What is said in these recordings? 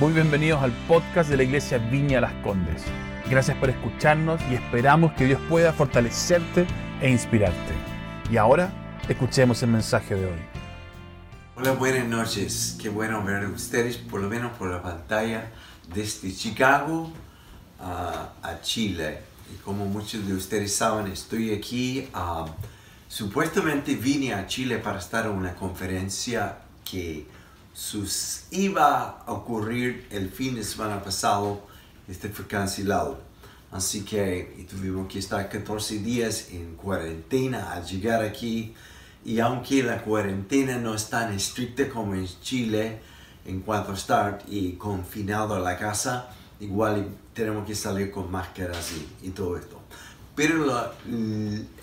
Muy bienvenidos al podcast de la Iglesia Viña Las Condes. Gracias por escucharnos y esperamos que Dios pueda fortalecerte e inspirarte. Y ahora, escuchemos el mensaje de hoy. Hola, buenas noches. Qué bueno ver a ustedes, por lo menos por la pantalla, desde Chicago a, Chile. Y como muchos de ustedes saben, estoy aquí. supuestamente vine a Chile para estar en una conferencia que sus, iba a ocurrir el fin de semana pasado. Este fue cancelado. Así que tuvimos que estar 14 días en cuarentena al llegar aquí. Y aunque la cuarentena no es tan estricta como en Chile en cuanto a estar y confinado a la casa, igual tenemos que salir con máscaras y, todo esto. Pero la-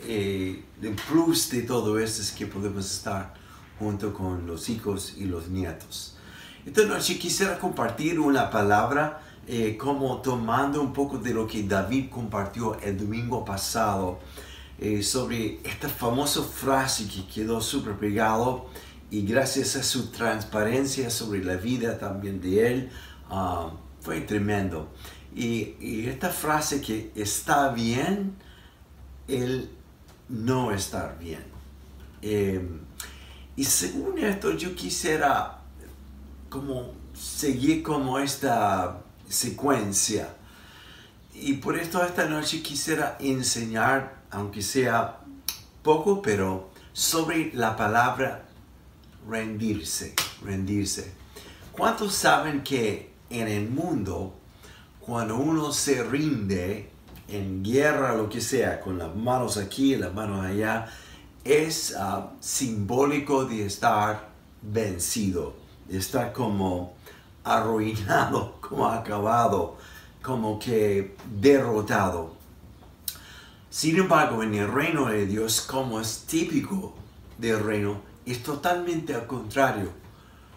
eh, el plus de todo esto es que podemos estar junto con los hijos y los nietos. Esta noche quisiera compartir una palabra eh, como tomando un poco de lo que David compartió el domingo pasado eh, sobre esta famosa frase que quedó súper pegado y gracias a su transparencia sobre la vida también de él ah, fue tremendo. Y, y esta frase que está bien, el no estar bien. Eh, y según esto yo quisiera como seguir como esta secuencia. Y por esto esta noche quisiera enseñar, aunque sea poco, pero sobre la palabra rendirse, rendirse. ¿Cuántos saben que en el mundo, cuando uno se rinde en guerra, lo que sea, con las manos aquí, las manos allá, es ah, simbólico de estar vencido, de estar como arruinado, como acabado, como que derrotado. Sin embargo, en el reino de Dios, como es típico del reino, es totalmente al contrario.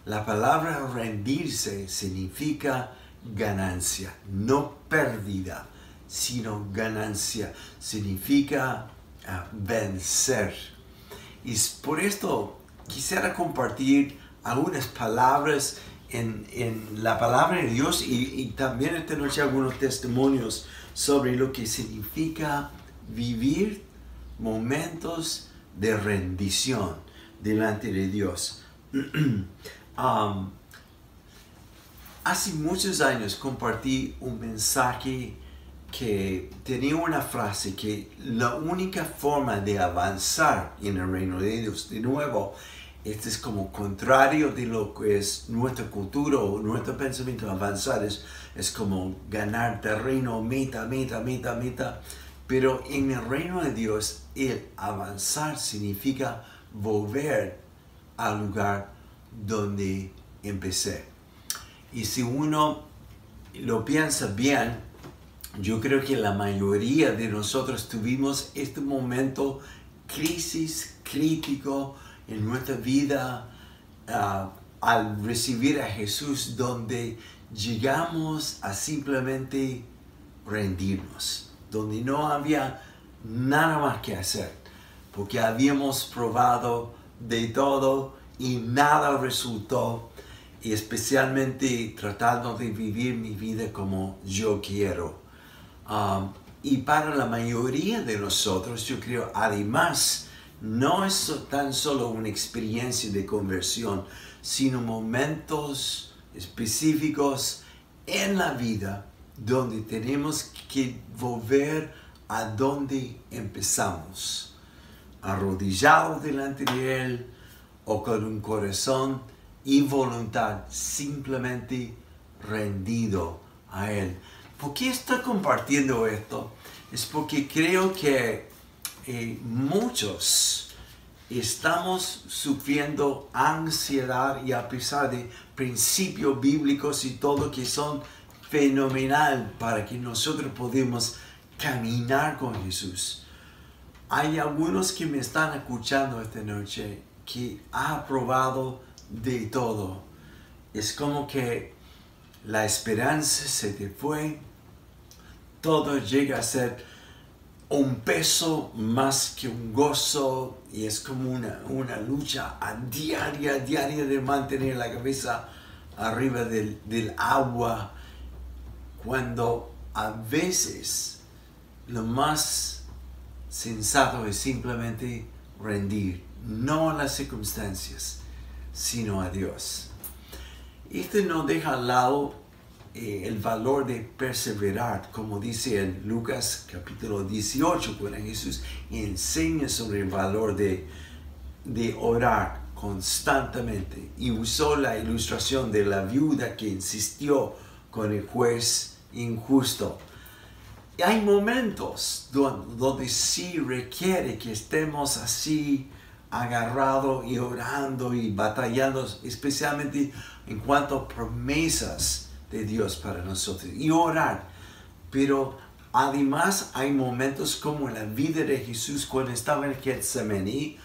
La palabra rendirse significa ganancia, no pérdida, sino ganancia. Significa ah, vencer. Y por esto quisiera compartir algunas palabras en, en la palabra de Dios y, y también esta noche algunos testimonios sobre lo que significa vivir momentos de rendición delante de Dios. Um, hace muchos años compartí un mensaje que tenía una frase que la única forma de avanzar en el reino de Dios, de nuevo, este es como contrario de lo que es nuestra cultura o nuestro pensamiento avanzar, es, es como ganar terreno, meta, meta, meta, meta. Pero en el reino de Dios, el avanzar significa volver al lugar donde empecé. Y si uno lo piensa bien, yo creo que la mayoría de nosotros tuvimos este momento crisis crítico en nuestra vida ah, al recibir a Jesús donde llegamos a simplemente rendirnos, donde no había nada más que hacer, porque habíamos probado de todo y nada resultó, y especialmente tratando de vivir mi vida como yo quiero. Um, y para la mayoría de nosotros, yo creo, además, no es tan solo una experiencia de conversión, sino momentos específicos en la vida donde tenemos que volver a donde empezamos, arrodillado delante de Él o con un corazón y voluntad simplemente rendido a Él. ¿Por qué estoy compartiendo esto? Es porque creo que eh, muchos estamos sufriendo ansiedad y a pesar de principios bíblicos y todo que son fenomenal para que nosotros podamos caminar con Jesús. Hay algunos que me están escuchando esta noche que ha probado de todo. Es como que la esperanza se te fue, todo llega a ser un peso más que un gozo y es como una, una lucha a diaria, diaria de mantener la cabeza arriba del, del agua cuando a veces lo más sensato es simplemente rendir, no a las circunstancias, sino a Dios. Esto no deja al lado eh, el valor de perseverar, como dice en Lucas capítulo 18, cuando Jesús enseña sobre el valor de, de orar constantemente y usó la ilustración de la viuda que insistió con el juez injusto. hay momentos donde sí requiere que estemos así agarrados y orando y batallando, especialmente en cuanto a promesas de Dios para nosotros y orar. Pero además hay momentos como en la vida de Jesús cuando estaba en Getsemaní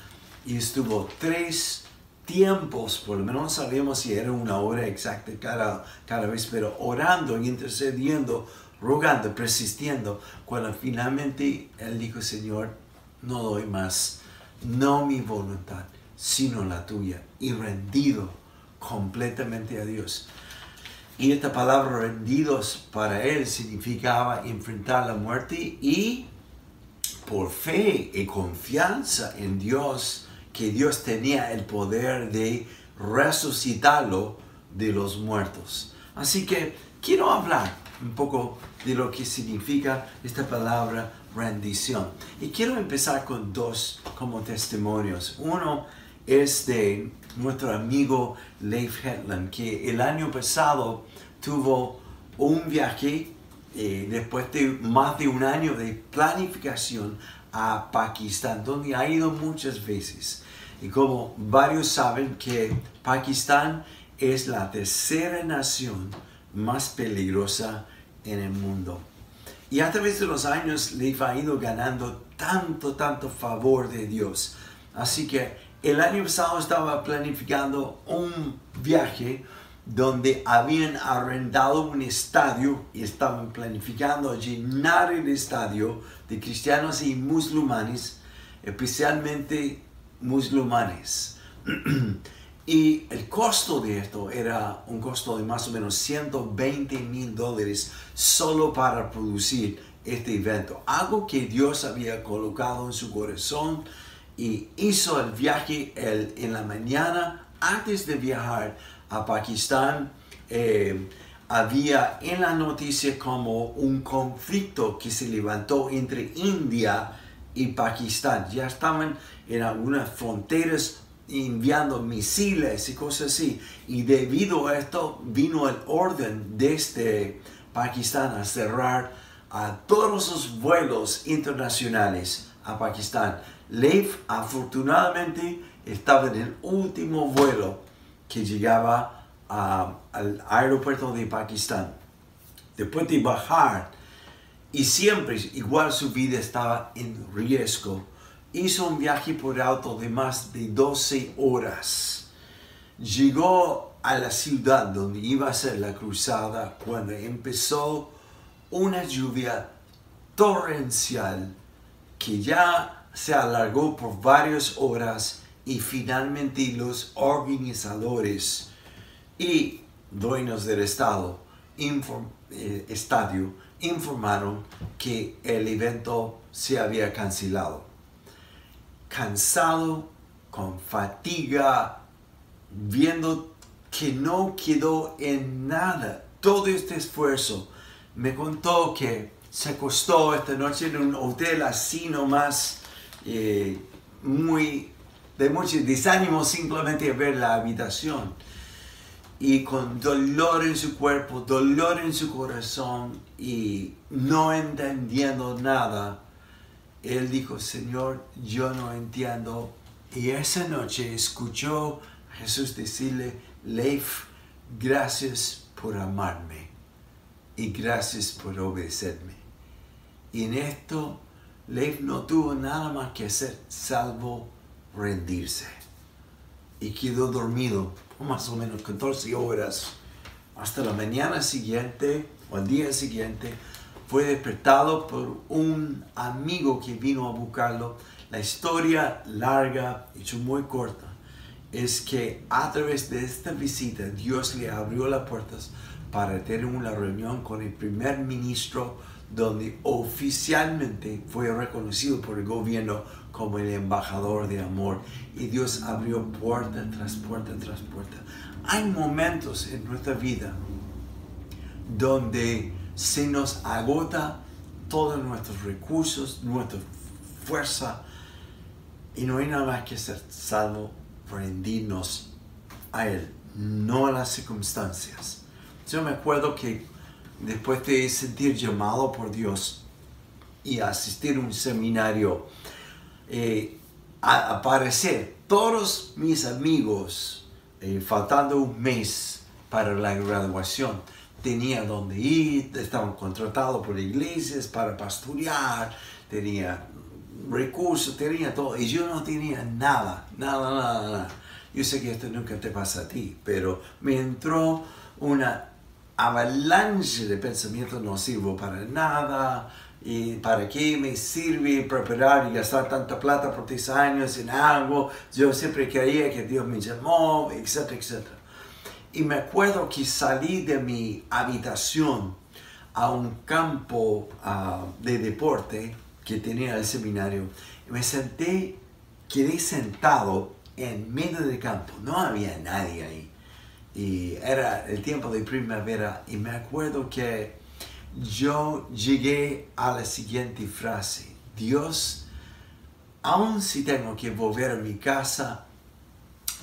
y estuvo tres tiempos, por lo menos no sabíamos si era una hora exacta cada, cada vez, pero orando intercediendo, rogando, persistiendo, cuando finalmente él dijo, Señor, no doy más, no mi voluntad, sino la tuya, y rendido completamente a Dios. Y esta palabra rendidos para él significaba enfrentar la muerte y por fe y confianza en Dios, que Dios tenía el poder de resucitarlo de los muertos. Así que quiero hablar un poco de lo que significa esta palabra rendición. Y quiero empezar con dos como testimonios. Uno es de nuestro amigo Leif Hetland, que el año pasado tuvo un viaje eh, después de más de un año de planificación a Pakistán, donde ha ido muchas veces. Y como varios saben que Pakistán es la tercera nación más peligrosa en el mundo. Y a través de los años le ha ido ganando tanto, tanto favor de Dios. Así que el año pasado estaba planificando un viaje donde habían arrendado un estadio y estaban planificando llenar el estadio de cristianos y musulmanes, especialmente musulmanes. y el costo de esto era un costo de más o menos 120 mil dólares solo para producir este evento. Algo que Dios había colocado en su corazón y hizo el viaje en la mañana antes de viajar a Pakistán. Eh, había en la noticia como un conflicto que se levantó entre India y Pakistán. Ya estaban en algunas fronteras enviando misiles y cosas así. Y debido a esto vino el orden desde Pakistán a cerrar a todos los vuelos internacionales a Pakistán. Leif afortunadamente estaba en el último vuelo que llegaba al aeropuerto de Pakistán. Después de bajar, y siempre igual su vida estaba en riesgo, hizo un viaje por auto de más de 12 horas. Llegó a la ciudad donde iba a ser la cruzada cuando empezó una lluvia torrencial que ya se alargó por varias horas y finalmente los organizadores y dueños del estado, eh, estadio informaron que el evento se había cancelado. Cansado, con fatiga, viendo que no quedó en nada todo este esfuerzo, me contó que se acostó esta noche en un hotel así nomás, eh, muy de mucho desánimo simplemente ver la habitación. Y con dolor en su cuerpo, dolor en su corazón y no entendiendo nada, él dijo, Señor, yo no entiendo. Y esa noche escuchó a Jesús decirle, Leif, gracias por amarme y gracias por obedecerme. Y en esto, Leif no tuvo nada más que hacer salvo rendirse. Y quedó dormido más o menos 14 horas hasta la mañana siguiente o el día siguiente. Fue despertado por un amigo que vino a buscarlo. La historia larga, hecho muy corta, es que a través de esta visita Dios le abrió las puertas para tener una reunión con el primer ministro donde oficialmente fue reconocido por el gobierno como el embajador de amor y Dios abrió puerta tras puerta tras puerta. Hay momentos en nuestra vida donde se nos agota todos nuestros recursos, nuestra fuerza y no hay nada más que hacer salvo rendirnos a Él, no a las circunstancias. Yo me acuerdo que después de sentir llamado por Dios y asistir a un seminario, eh, aparecer todos mis amigos, eh, faltando un mes para la graduación, tenía donde ir, estaban contratados por iglesias para pastorear, tenía recursos, tenía todo, y yo no tenía nada, nada, nada, nada. Yo sé que esto nunca te pasa a ti, pero me entró una avalanche de pensamientos, no sirvo para nada, y para qué me sirve preparar y gastar tanta plata por tres años en algo, yo siempre creía que Dios me llamó, etcétera, etcétera. Y me acuerdo que salí de mi habitación a un campo ah, de deporte que tenía el seminario. Y me senté, quedé sentado en medio del campo. No había nadie ahí. Y era el tiempo de primavera. Y me acuerdo que yo llegué a la siguiente frase. Dios, aun si tengo que volver a mi casa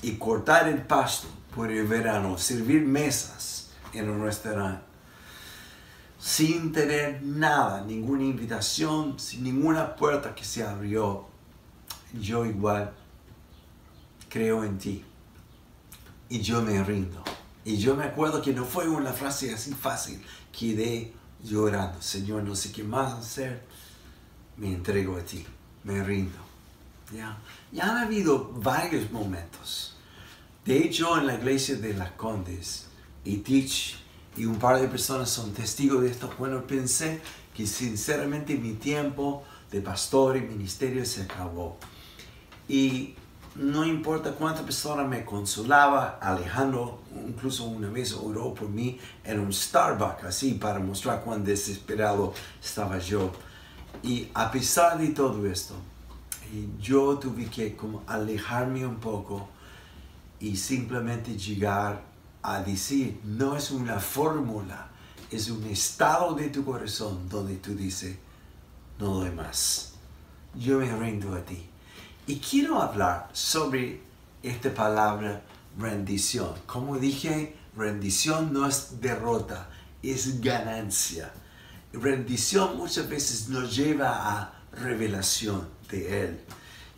y cortar el pasto, por el verano, servir mesas en un restaurante, sin tener nada, ninguna invitación, sin ninguna puerta que se abrió, yo igual creo en ti y yo me rindo. Y yo me acuerdo que no fue una frase así fácil, quedé llorando, Señor, no sé qué más hacer, me entrego a ti, me rindo. ¿Ya? Y han habido varios momentos de hecho, en la iglesia de las Condes, y Teach y un par de personas son testigos de esto. Bueno, pensé que sinceramente mi tiempo de pastor y ministerio se acabó. Y no importa cuántas personas me consolaba, Alejandro incluso una vez oró por mí en un Starbucks, así para mostrar cuán desesperado estaba yo. Y a pesar de todo esto, yo tuve que como alejarme un poco y simplemente llegar a decir, no es una fórmula, es un estado de tu corazón donde tú dices, no doy más, yo me rindo a ti. Y quiero hablar sobre esta palabra rendición. Como dije, rendición no es derrota, es ganancia. Rendición muchas veces nos lleva a revelación de Él.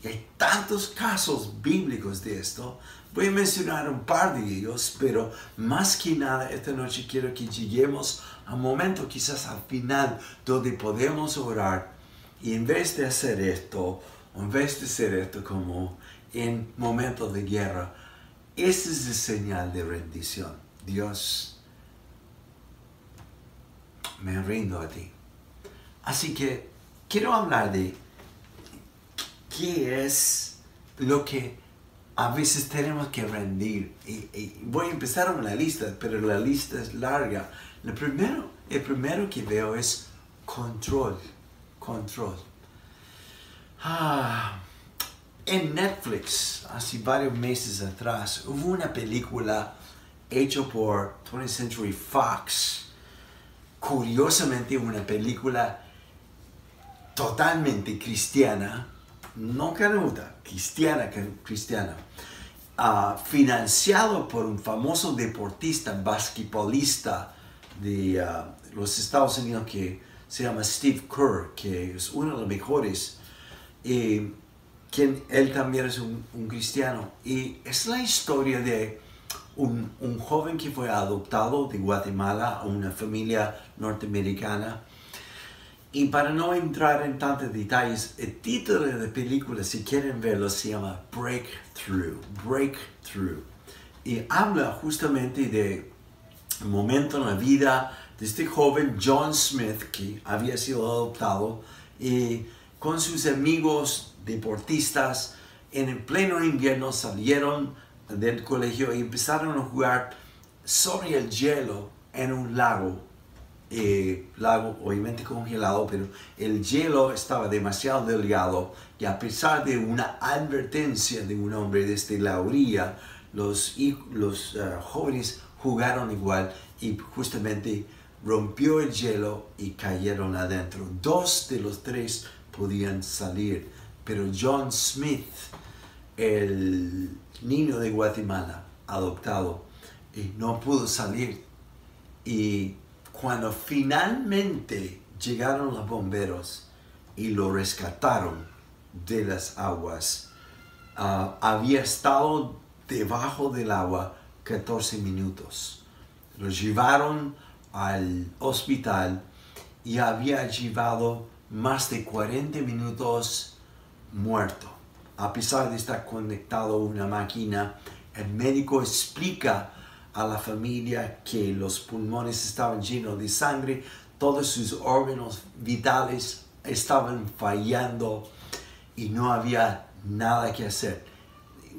Y hay tantos casos bíblicos de esto Voy a mencionar un par de ellos, pero más que nada esta noche quiero que lleguemos a un momento quizás al final donde podemos orar y en vez de hacer esto, en vez de hacer esto como en momentos de guerra, esa es la señal de rendición. Dios, me rindo a ti. Así que quiero hablar de qué es lo que a veces tenemos que rendir. Y, voy a empezar una lista, pero la lista es larga. Lo primero, el primero que veo es control. Control. Ah, en Netflix, hace varios meses atrás, hubo una película hecha por 20th Century Fox. Curiosamente, una película totalmente cristiana no canuta, cristiana, cristiana, uh, financiado por un famoso deportista basquetbolista de ah, los Estados Unidos que se llama Steve Kerr, que es uno de los mejores. Y quien, él también es un, cristiano. Y es la historia de un, joven que fue adoptado de Guatemala a una familia norteamericana y para no entrar en tantos detalles, el título de la película, si quieren verlo, se llama Breakthrough. Breakthrough. Y habla justamente de un momento en la vida de este joven John Smith que había sido adoptado y con sus amigos deportistas en el pleno invierno salieron del colegio y empezaron a jugar sobre el hielo en un lago. Eh, lago obviamente congelado, pero el hielo estaba demasiado delgado y a pesar de una advertencia de un hombre desde la orilla, los, los eh, jóvenes jugaron igual y justamente rompió el hielo y cayeron adentro. Dos de los tres podían salir, pero John Smith, el niño de Guatemala adoptado, y no pudo salir. Y cuando finalmente llegaron los bomberos y lo rescataron de las aguas, ah, había estado debajo del agua 14 minutos. Lo llevaron al hospital y había llevado más de 40 minutos muerto. A pesar de estar conectado a una máquina, el médico explica a la familia que los pulmones estaban llenos de sangre, todos sus órganos vitales estaban fallando y no había nada que hacer.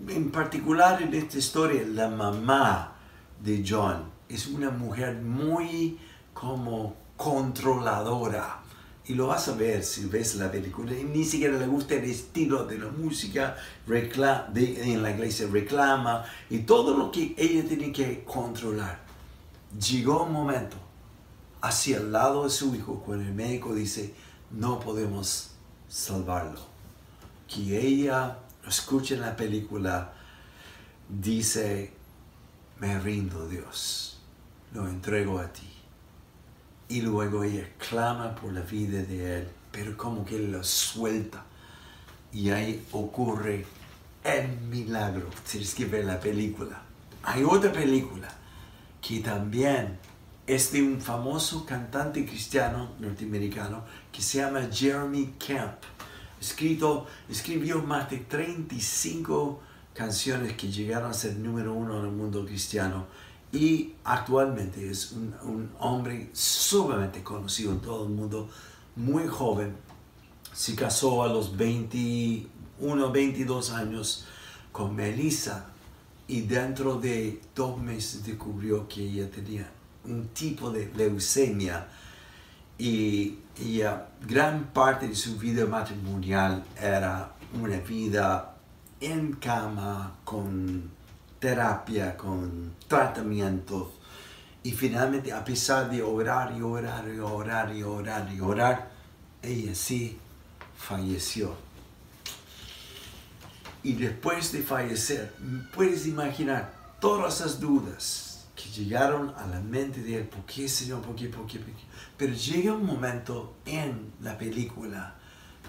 En particular en esta historia, la mamá de John es una mujer muy como controladora. Y lo vas a ver si ves la película. Y ni siquiera le gusta el estilo de la música de, en la iglesia, reclama y todo lo que ella tiene que controlar. Llegó un momento hacia el lado de su hijo cuando el médico dice, no podemos salvarlo. Que ella escuche la película, dice, me rindo Dios lo entrego a ti. Y luego ella clama por la vida de él, pero como que lo suelta. Y ahí ocurre el milagro. Tienes que ver la película. Hay otra película que también es de un famoso cantante cristiano norteamericano que se llama Jeremy Camp. Escrito, escribió más de 35 canciones que llegaron a ser número uno en el mundo cristiano y actualmente es un, hombre sumamente conocido en todo el mundo, muy joven. Se casó a los 21, 22 años con Melissa y dentro de dos meses descubrió que ella tenía un tipo de leucemia y, y gran parte de su vida matrimonial era una vida en cama con terapia, con tratamientos. Y finalmente, a pesar de orar y orar y orar y orar y orar, ella sí falleció. Y después de fallecer, puedes imaginar todas esas dudas que llegaron a la mente de él. ¿Por qué, Señor? ¿Por qué? ¿Por qué? ¿Por qué? Pero llega un momento en la película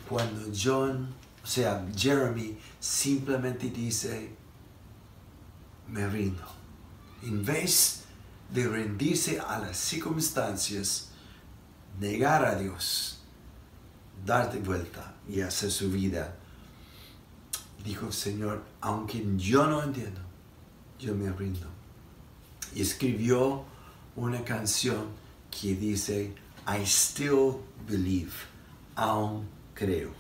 cuando John, o sea, Jeremy, simplemente dice, me rindo. En vez de rendirse a las circunstancias, negar a Dios, darte vuelta y hacer su vida, dijo Señor, aunque yo no entiendo, yo me rindo. Y escribió una canción que dice, I still believe, aún creo.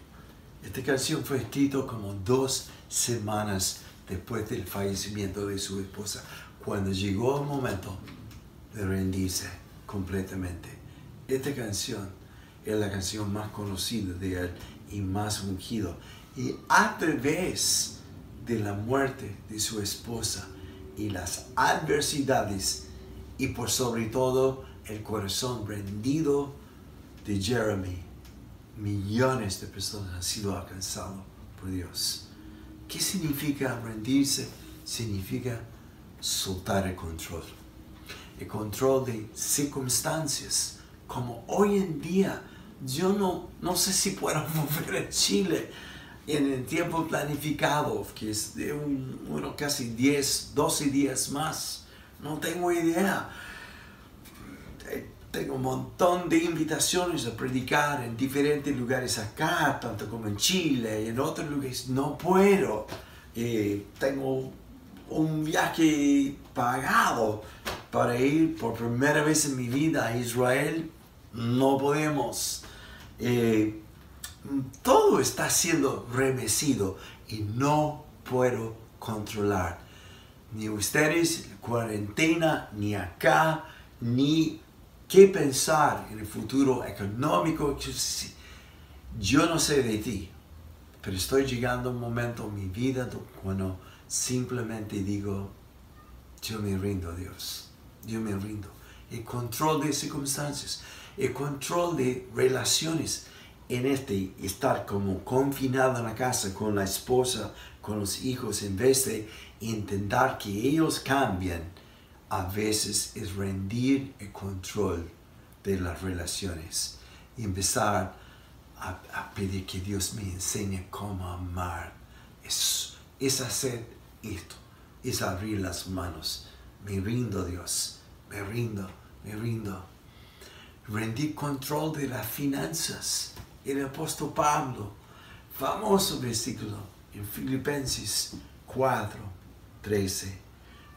Esta canción fue escrita como dos semanas después del fallecimiento de su esposa, cuando llegó el momento de rendirse completamente. Esta canción es la canción más conocida de él y más ungido. Y a través de la muerte de su esposa y las adversidades y por sobre todo el corazón rendido de Jeremy, millones de personas han sido alcanzados por Dios. ¿Qué significa rendirse? Significa soltar el control. El control de circunstancias. Como hoy en día, yo no, no sé si puedo volver a Chile en el tiempo planificado, que es de uno casi 10, 12 días más. No tengo idea tengo un montón de invitaciones a predicar en diferentes lugares acá, tanto como en Chile y en otros lugares. No puedo. Eh, tengo un viaje pagado para ir por primera vez en mi vida a Israel. No podemos. Eh, todo está siendo remecido y no puedo controlar. ni ustedes, cuarentena, ni acá, ni qué pensar en el futuro económico. Yo no sé de ti, pero estoy llegando a un momento en mi vida cuando simplemente digo, yo me rindo a Dios, yo me rindo. El control de circunstancias, el control de relaciones en este estar como confinado en la casa con la esposa, con los hijos, en vez de intentar que ellos cambien, a veces es rendir el control de las relaciones y empezar a, pedir que Dios me enseñe cómo amar. Es, es hacer esto, es abrir las manos. Me rindo, Dios, me rindo, me rindo. Rendir control de las finanzas. El apóstol Pablo, famoso versículo en Filipenses 4, 13,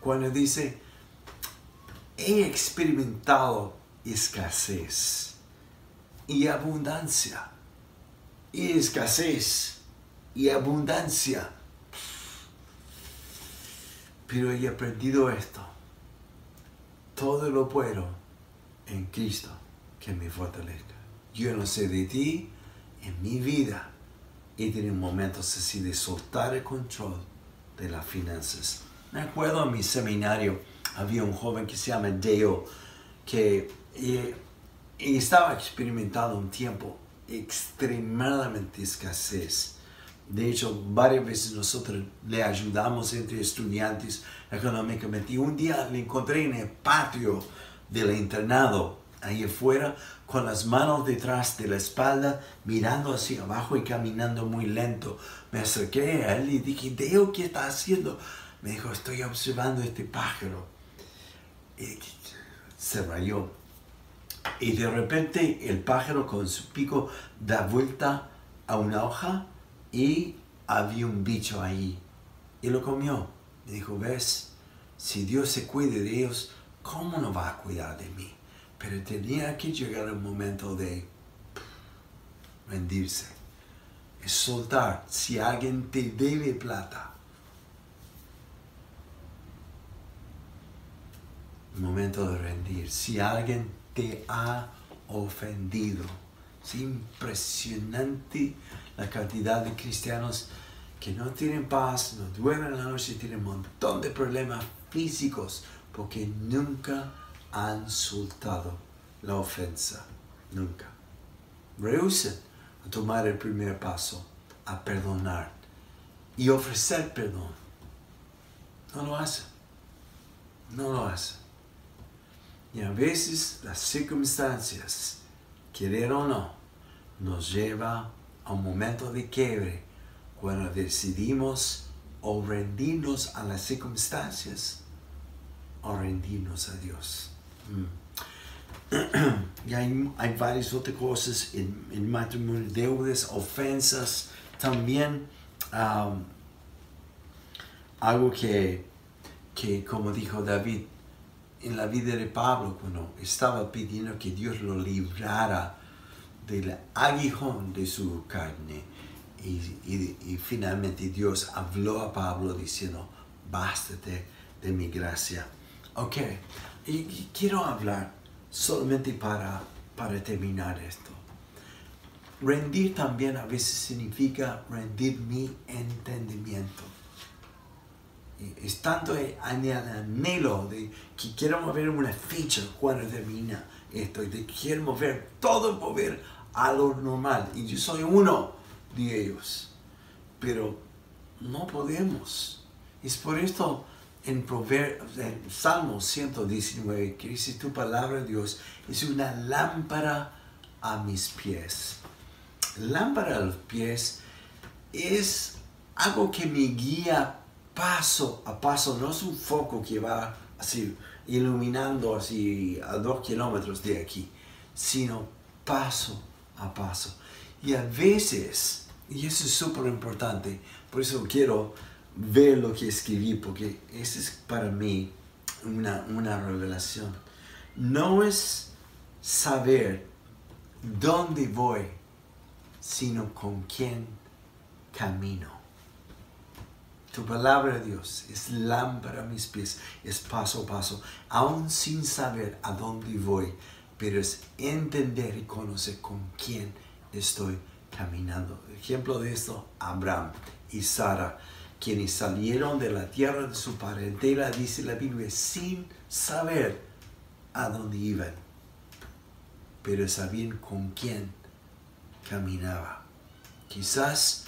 cuando dice, he experimentado escasez y abundancia. Y escasez y abundancia. Pero he aprendido esto. Todo lo puedo en Cristo que me fortalezca. Yo no sé de ti, en mi vida he tenido momentos así de soltar el control de las finanzas. Me acuerdo en mi seminario había un joven que se llama Deo que estaba experimentando un tiempo extremadamente escasez. De hecho, varias veces nosotros le ayudamos entre estudiantes económicamente. Y un día le encontré en el patio del internado, ahí afuera, con las manos detrás de la espalda, mirando hacia abajo y caminando muy lento. Me acerqué a él y dije, Deo, ¿qué está haciendo? Me dijo, estoy observando este pájaro. Y se rayó. Y de repente el pájaro con su pico da vuelta a una hoja y había un bicho ahí. Y lo comió. Me dijo, ves, si Dios se cuide de ellos, ¿cómo no va a cuidar de mí? Pero tenía que llegar el momento de rendirse. Es soltar. Si alguien te debe plata, momento de rendir. Si alguien te ha ofendido, es impresionante la cantidad de cristianos que no tienen paz, no duermen en la noche, tienen un montón de problemas físicos porque nunca han soltado la ofensa. Nunca. Rehúsen a tomar el primer paso, a perdonar y ofrecer perdón. No lo hacen. No lo hacen. Y a veces las circunstancias, querer o no, nos lleva a un momento de quiebre cuando decidimos o rendirnos a las circunstancias o rendirnos a Dios. Mm. y hay, hay, varias otras cosas en, en matrimonio, deudas, ofensas, también um, algo que, que, como dijo David, en la vida de Pablo cuando estaba pidiendo que Dios lo librara del aguijón de su carne. Y, finalmente Dios habló a Pablo diciendo, bástate de mi gracia. Ok, y, quiero hablar solamente para, para terminar esto. Rendir también a veces significa rendir mi entendimiento es tanto el anhelo de que quiero mover una ficha cuando termina esto, y de quiero mover todo mover a lo normal. Y yo soy uno de ellos. Pero no podemos. Es por esto en, Proverbios, en Salmo 119 que dice tu palabra Dios es una lámpara a mis pies. Lámpara a los pies es algo que me guía paso a paso, no es un foco que va así iluminando así a dos kilómetros de aquí, sino paso a paso. Y a veces, y eso es súper importante, por eso quiero ver lo que escribí, porque eso es para mí una, una revelación. No es saber dónde voy, sino con quién camino. Tu palabra, Dios, es lámpara a mis pies, es paso a paso, aún sin saber a dónde voy, pero es entender y conocer con quién estoy caminando. Ejemplo de esto, Abraham y Sara, quienes salieron de la tierra de su parentela, dice la Biblia, sin saber a dónde iban, pero sabían con quién caminaba. Quizás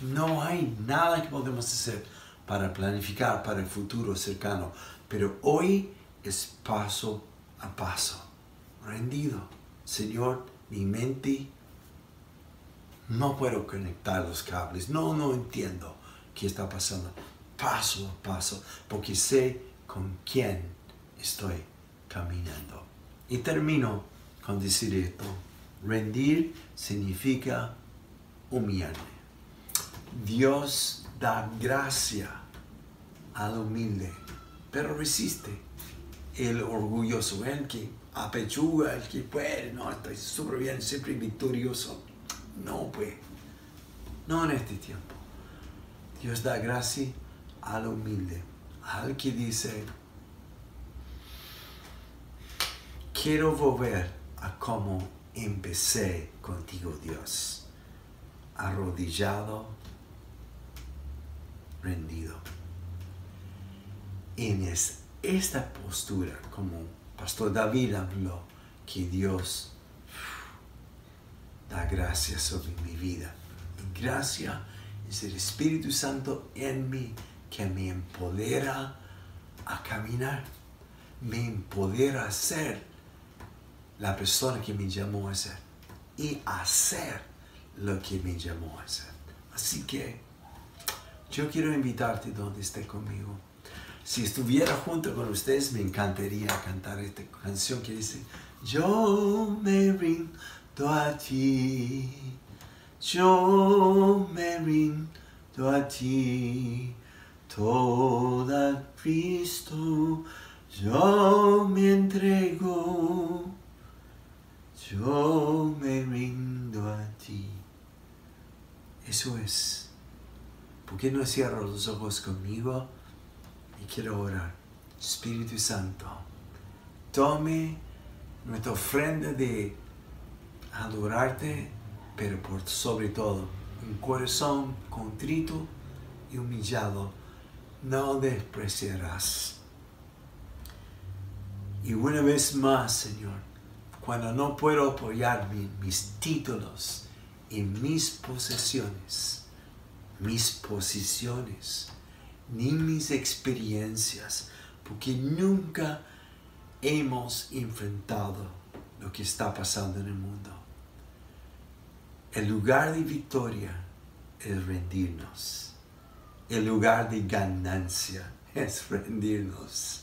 no hay nada que podemos hacer para planificar para el futuro cercano, pero hoy es paso a paso, rendido. Señor, mi mente no puedo conectar los cables, no, no entiendo qué está pasando. Paso a paso, porque sé con quién estoy caminando. Y termino con decir esto. Rendir significa humillarme. Dios da gracia al humilde, pero resiste el orgulloso, el que apechuga, el que puede, no, estoy súper bien, siempre victorioso. No, pues, no en este tiempo. Dios da gracia al humilde, al que dice, quiero volver a como empecé contigo, Dios, arrodillado, rendido. En esta postura, como Pastor David habló, que Dios da gracia sobre mi vida. Y gracia es el Espíritu Santo en mí que me empodera a caminar, me empodera a ser la persona que me llamó a ser y hacer lo que me llamó a hacer. Así que yo quiero invitarte donde esté conmigo. Si estuviera junto con ustedes, me encantaría cantar esta canción que dice, yo me rindo a ti, yo me rindo a ti, toda Cristo, yo me entrego, yo me rindo a ti. Eso es. ¿Por qué no cierro los ojos conmigo? Y quiero orar. Espíritu Santo, tome nuestra ofrenda de adorarte, pero por sobre todo un corazón contrito y humillado, no despreciarás. Y una vez más, Señor, cuando no puedo apoyar mis títulos y mis posesiones, mis posiciones, ni mis experiencias, porque nunca hemos enfrentado lo que está pasando en el mundo. El lugar de victoria es rendirnos. El lugar de ganancia es rendirnos.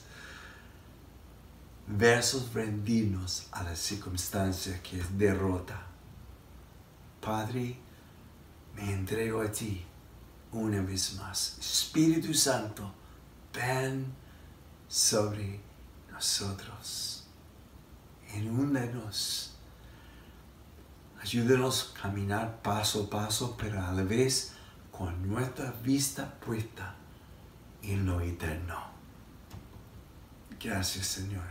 Versus rendirnos a la circunstancia que es derrota. Padre, me entrego a ti una vez más. Espíritu Santo, ven sobre nosotros. Inúndanos Ayúdenos a caminar paso a paso, pero a la vez con nuestra vista puesta en lo eterno. Gracias Señor.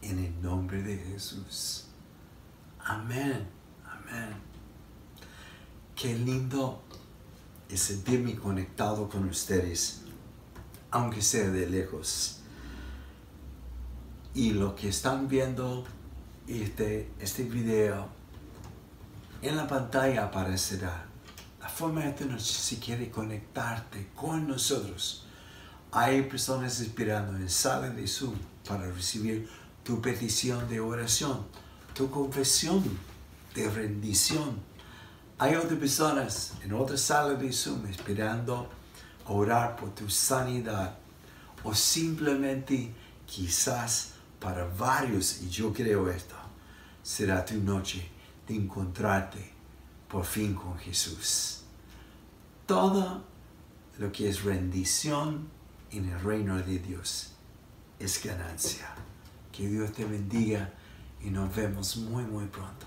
En el nombre de Jesús. Amén. Amén. Qué lindo es sentirme conectado con ustedes, aunque sea de lejos. Y lo que están viendo este, este video, en la pantalla aparecerá la forma de tener si quiere conectarte con nosotros. Hay personas esperando en sala de Zoom para recibir tu petición de oración, tu confesión de rendición. Hay otras personas en otra sala de Zoom esperando orar por tu sanidad o simplemente quizás para varios, y yo creo esto, será tu noche de encontrarte por fin con Jesús. Todo lo que es rendición en el reino de Dios es ganancia. Que Dios te bendiga y nos vemos muy muy pronto.